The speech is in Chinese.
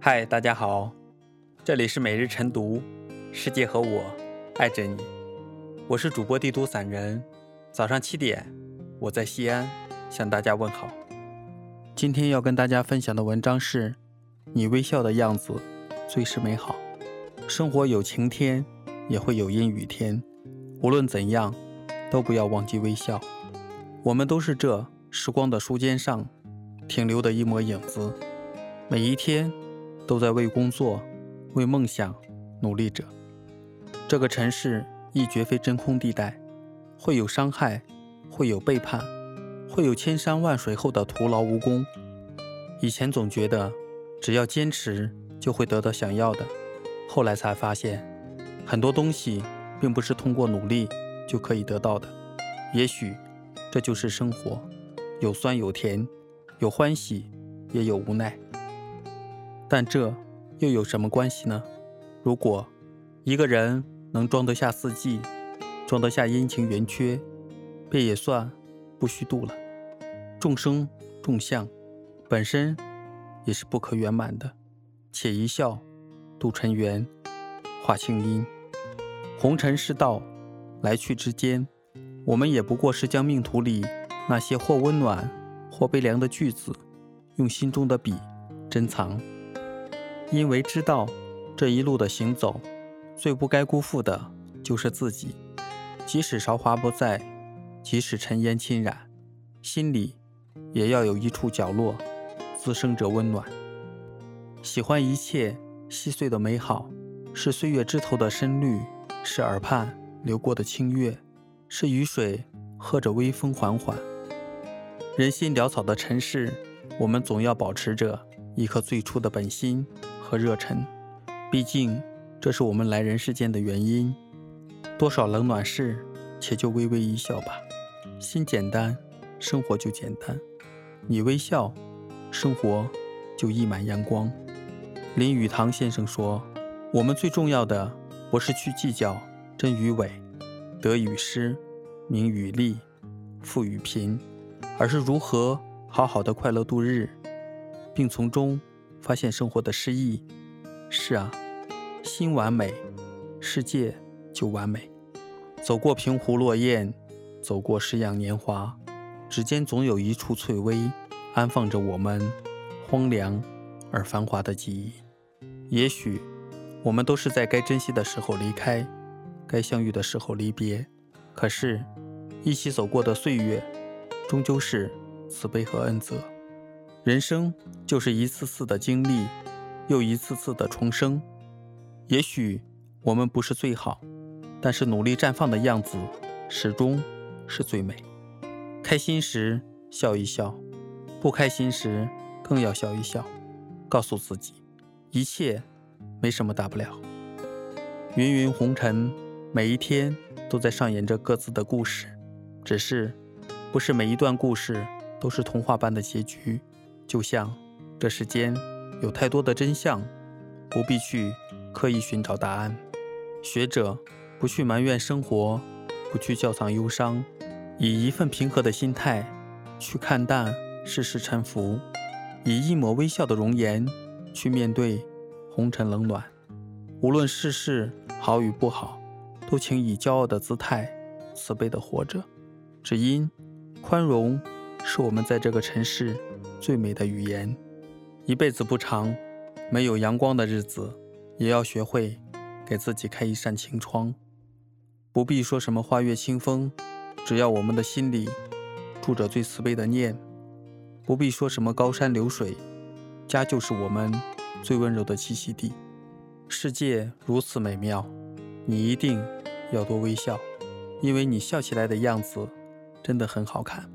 嗨，大家好，这里是每日晨读，世界和我爱着你，我是主播地图散人。早上七点，我在西安向大家问好。今天要跟大家分享的文章是：你微笑的样子最是美好。生活有晴天，也会有阴雨天，无论怎样，都不要忘记微笑。我们都是这时光的书尖上停留的一抹影子，每一天。都在为工作、为梦想努力着。这个城市亦绝非真空地带，会有伤害，会有背叛，会有千山万水后的徒劳无功。以前总觉得只要坚持就会得到想要的，后来才发现很多东西并不是通过努力就可以得到的。也许这就是生活，有酸有甜，有欢喜也有无奈。但这又有什么关系呢？如果一个人能装得下四季，装得下阴晴圆缺，便也算不虚度了。众生众相本身也是不可圆满的，且一笑度尘缘，化清音。红尘世道，来去之间，我们也不过是将命途里那些或温暖或悲凉的句子，用心中的笔珍藏。因为知道这一路的行走，最不该辜负的就是自己。即使韶华不再，即使尘烟侵染，心里也要有一处角落，滋生着温暖。喜欢一切细碎的美好，是岁月枝头的深绿，是耳畔流过的清月，是雨水和着微风缓缓。人心潦草的尘世，我们总要保持着一颗最初的本心。和热忱，毕竟这是我们来人世间的原因。多少冷暖事，且就微微一笑吧。心简单，生活就简单。你微笑，生活就溢满阳光。林语堂先生说：“我们最重要的，不是去计较真与伪、得与失、名与利、富与贫，而是如何好好的快乐度日，并从中。”发现生活的诗意，是啊，心完美，世界就完美。走过平湖落雁，走过诗样年华，指尖总有一处翠微，安放着我们荒凉而繁华的记忆。也许我们都是在该珍惜的时候离开，该相遇的时候离别。可是，一起走过的岁月，终究是慈悲和恩泽。人生就是一次次的经历，又一次次的重生。也许我们不是最好，但是努力绽放的样子，始终是最美。开心时笑一笑，不开心时更要笑一笑，告诉自己，一切没什么大不了。芸芸红尘，每一天都在上演着各自的故事，只是不是每一段故事都是童话般的结局。就像这世间有太多的真相，不必去刻意寻找答案。学者不去埋怨生活，不去窖藏忧伤，以一份平和的心态去看淡世事沉浮，以一抹微笑的容颜去面对红尘冷暖。无论世事好与不好，都请以骄傲的姿态，慈悲的活着。只因宽容是我们在这个尘世。最美的语言，一辈子不长，没有阳光的日子，也要学会给自己开一扇晴窗。不必说什么花月清风，只要我们的心里住着最慈悲的念；不必说什么高山流水，家就是我们最温柔的栖息地。世界如此美妙，你一定要多微笑，因为你笑起来的样子真的很好看。